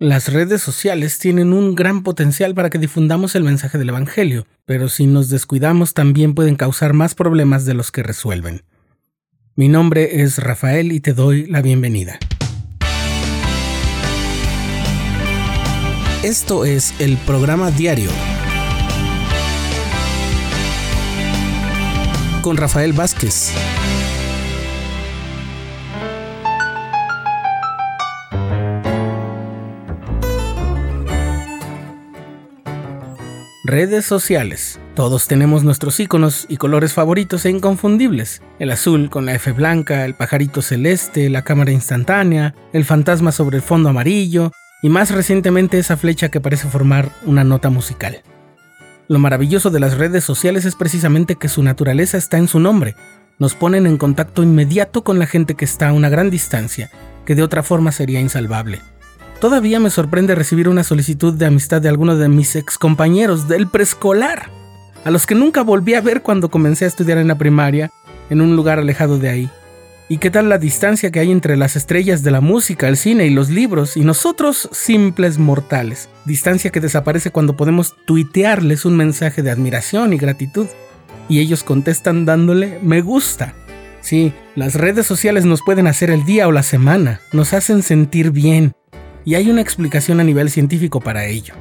Las redes sociales tienen un gran potencial para que difundamos el mensaje del Evangelio, pero si nos descuidamos también pueden causar más problemas de los que resuelven. Mi nombre es Rafael y te doy la bienvenida. Esto es el programa diario con Rafael Vázquez. Redes sociales. Todos tenemos nuestros iconos y colores favoritos e inconfundibles. El azul con la F blanca, el pajarito celeste, la cámara instantánea, el fantasma sobre el fondo amarillo y más recientemente esa flecha que parece formar una nota musical. Lo maravilloso de las redes sociales es precisamente que su naturaleza está en su nombre. Nos ponen en contacto inmediato con la gente que está a una gran distancia, que de otra forma sería insalvable. Todavía me sorprende recibir una solicitud de amistad de alguno de mis excompañeros del preescolar, a los que nunca volví a ver cuando comencé a estudiar en la primaria, en un lugar alejado de ahí. ¿Y qué tal la distancia que hay entre las estrellas de la música, el cine y los libros y nosotros simples mortales? Distancia que desaparece cuando podemos tuitearles un mensaje de admiración y gratitud. Y ellos contestan dándole me gusta. Sí, las redes sociales nos pueden hacer el día o la semana, nos hacen sentir bien. Y hay una explicación a nivel científico para ello.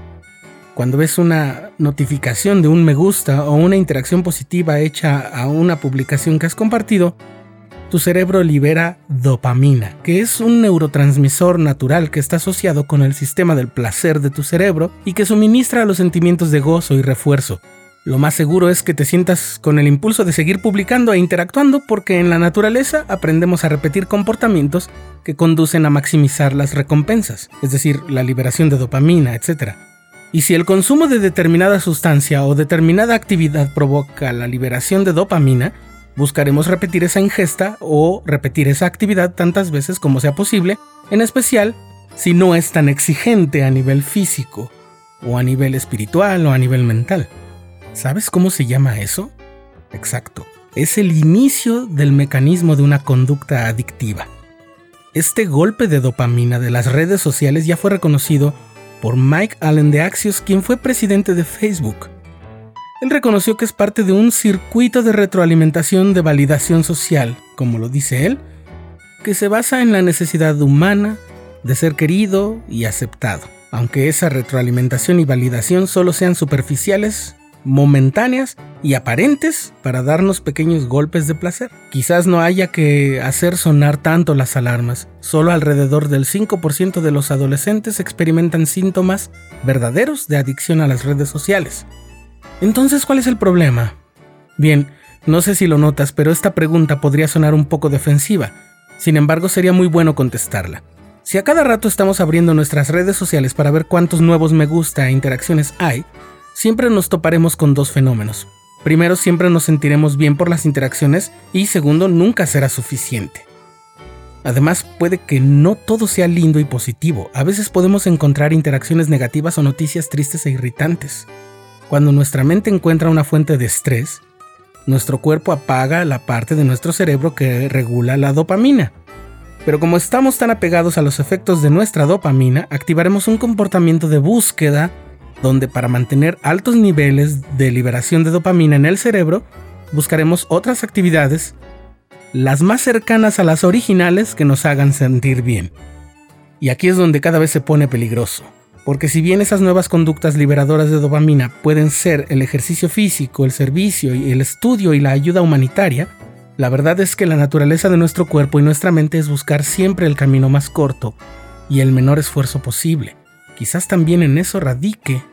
Cuando ves una notificación de un me gusta o una interacción positiva hecha a una publicación que has compartido, tu cerebro libera dopamina, que es un neurotransmisor natural que está asociado con el sistema del placer de tu cerebro y que suministra los sentimientos de gozo y refuerzo. Lo más seguro es que te sientas con el impulso de seguir publicando e interactuando porque en la naturaleza aprendemos a repetir comportamientos que conducen a maximizar las recompensas, es decir, la liberación de dopamina, etc. Y si el consumo de determinada sustancia o determinada actividad provoca la liberación de dopamina, Buscaremos repetir esa ingesta o repetir esa actividad tantas veces como sea posible, en especial si no es tan exigente a nivel físico, o a nivel espiritual, o a nivel mental. ¿Sabes cómo se llama eso? Exacto. Es el inicio del mecanismo de una conducta adictiva. Este golpe de dopamina de las redes sociales ya fue reconocido por Mike Allen de Axios, quien fue presidente de Facebook. Él reconoció que es parte de un circuito de retroalimentación de validación social, como lo dice él, que se basa en la necesidad humana de ser querido y aceptado, aunque esa retroalimentación y validación solo sean superficiales, momentáneas y aparentes para darnos pequeños golpes de placer. Quizás no haya que hacer sonar tanto las alarmas, solo alrededor del 5% de los adolescentes experimentan síntomas verdaderos de adicción a las redes sociales, entonces, ¿cuál es el problema? Bien, no sé si lo notas, pero esta pregunta podría sonar un poco defensiva. Sin embargo, sería muy bueno contestarla. Si a cada rato estamos abriendo nuestras redes sociales para ver cuántos nuevos me gusta e interacciones hay, siempre nos toparemos con dos fenómenos. Primero, siempre nos sentiremos bien por las interacciones y segundo, nunca será suficiente. Además, puede que no todo sea lindo y positivo. A veces podemos encontrar interacciones negativas o noticias tristes e irritantes. Cuando nuestra mente encuentra una fuente de estrés, nuestro cuerpo apaga la parte de nuestro cerebro que regula la dopamina. Pero como estamos tan apegados a los efectos de nuestra dopamina, activaremos un comportamiento de búsqueda donde para mantener altos niveles de liberación de dopamina en el cerebro, buscaremos otras actividades, las más cercanas a las originales que nos hagan sentir bien. Y aquí es donde cada vez se pone peligroso. Porque si bien esas nuevas conductas liberadoras de dopamina pueden ser el ejercicio físico, el servicio y el estudio y la ayuda humanitaria, la verdad es que la naturaleza de nuestro cuerpo y nuestra mente es buscar siempre el camino más corto y el menor esfuerzo posible. Quizás también en eso radique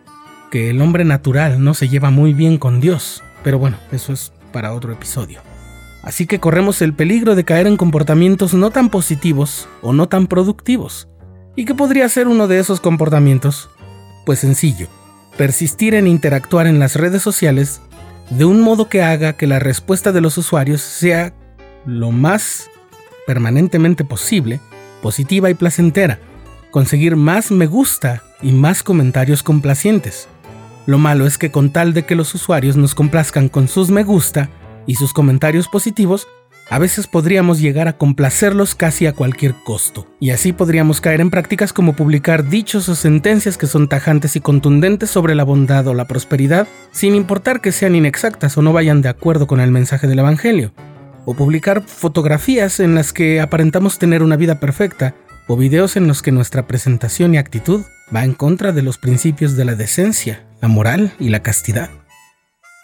que el hombre natural no se lleva muy bien con Dios, pero bueno, eso es para otro episodio. Así que corremos el peligro de caer en comportamientos no tan positivos o no tan productivos, ¿Y qué podría ser uno de esos comportamientos? Pues sencillo, persistir en interactuar en las redes sociales de un modo que haga que la respuesta de los usuarios sea lo más permanentemente posible, positiva y placentera, conseguir más me gusta y más comentarios complacientes. Lo malo es que con tal de que los usuarios nos complazcan con sus me gusta y sus comentarios positivos, A veces podríamos llegar a complacerlos casi a cualquier costo, y así podríamos caer en prácticas como publicar dichos o sentencias que son tajantes y contundentes sobre la bondad o la prosperidad, sin importar que sean inexactas o no vayan de acuerdo con el mensaje del Evangelio, o publicar fotografías en las que aparentamos tener una vida perfecta, o videos en los que nuestra presentación y actitud va en contra de los principios de la decencia, la moral y la castidad.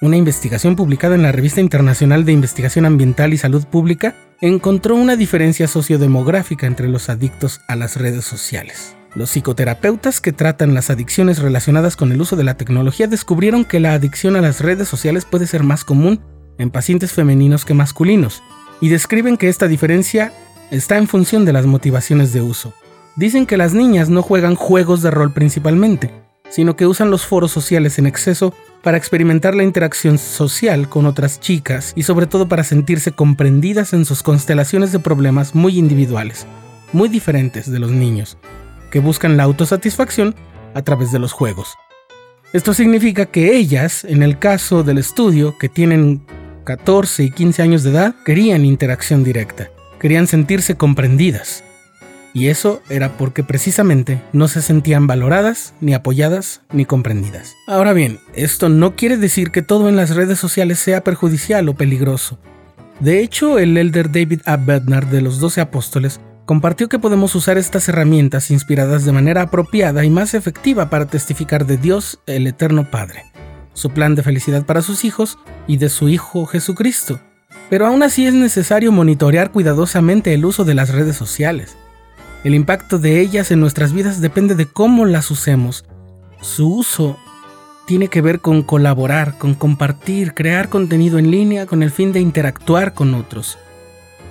Una investigación publicada en la Revista Internacional de Investigación Ambiental y Salud Pública encontró una diferencia sociodemográfica entre los adictos a las redes sociales. Los psicoterapeutas que tratan las adicciones relacionadas con el uso de la tecnología descubrieron que la adicción a las redes sociales puede ser más común en pacientes femeninos que masculinos, y describen que esta diferencia está en función de las motivaciones de uso. Dicen que las niñas no juegan juegos de rol principalmente, sino que usan los foros sociales en exceso para experimentar la interacción social con otras chicas y sobre todo para sentirse comprendidas en sus constelaciones de problemas muy individuales, muy diferentes de los niños, que buscan la autosatisfacción a través de los juegos. Esto significa que ellas, en el caso del estudio, que tienen 14 y 15 años de edad, querían interacción directa, querían sentirse comprendidas, y eso era porque precisamente no se sentían valoradas, ni apoyadas, ni comprendidas. Ahora bien, esto no quiere decir que todo en las redes sociales sea perjudicial o peligroso. De hecho, el elder David A. Bednar de los Doce Apóstoles compartió que podemos usar estas herramientas inspiradas de manera apropiada y más efectiva para testificar de Dios, el Eterno Padre, su plan de felicidad para sus hijos y de su Hijo Jesucristo. Pero aún así es necesario monitorear cuidadosamente el uso de las redes sociales. El impacto de ellas en nuestras vidas depende de cómo las usemos. Su uso tiene que ver con colaborar, con compartir, crear contenido en línea con el fin de interactuar con otros.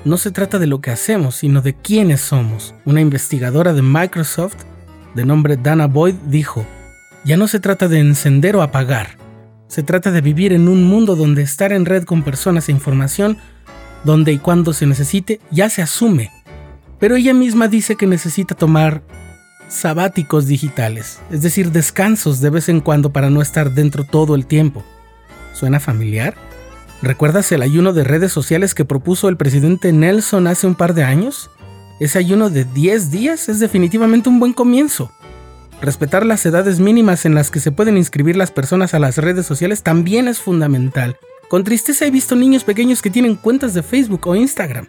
No se trata de lo que hacemos, sino de quiénes somos. Una investigadora de Microsoft, de nombre Dana Boyd, dijo, ya no se trata de encender o apagar, se trata de vivir en un mundo donde estar en red con personas e información, donde y cuando se necesite, ya se asume pero ella misma dice que necesita tomar sabáticos digitales, es decir, descansos de vez en cuando para no estar dentro todo el tiempo. ¿Suena familiar? ¿Recuerdas el ayuno de redes sociales que propuso el presidente Nelson hace un par de años? Ese ayuno de 10 días es definitivamente un buen comienzo. Respetar las edades mínimas en las que se pueden inscribir las personas a las redes sociales también es fundamental. Con tristeza he visto niños pequeños que tienen cuentas de Facebook o Instagram.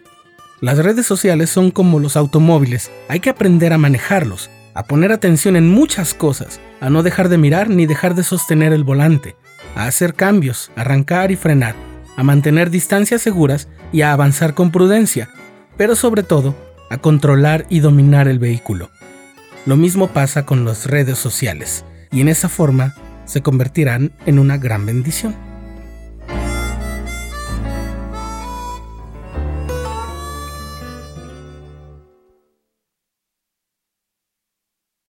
Las redes sociales son como los automóviles, hay que aprender a manejarlos, a poner atención en muchas cosas, a no dejar de mirar ni dejar de sostener el volante, a hacer cambios, arrancar y frenar, a mantener distancias seguras y a avanzar con prudencia, pero sobre todo a controlar y dominar el vehículo. Lo mismo pasa con las redes sociales, y en esa forma se convertirán en una gran bendición.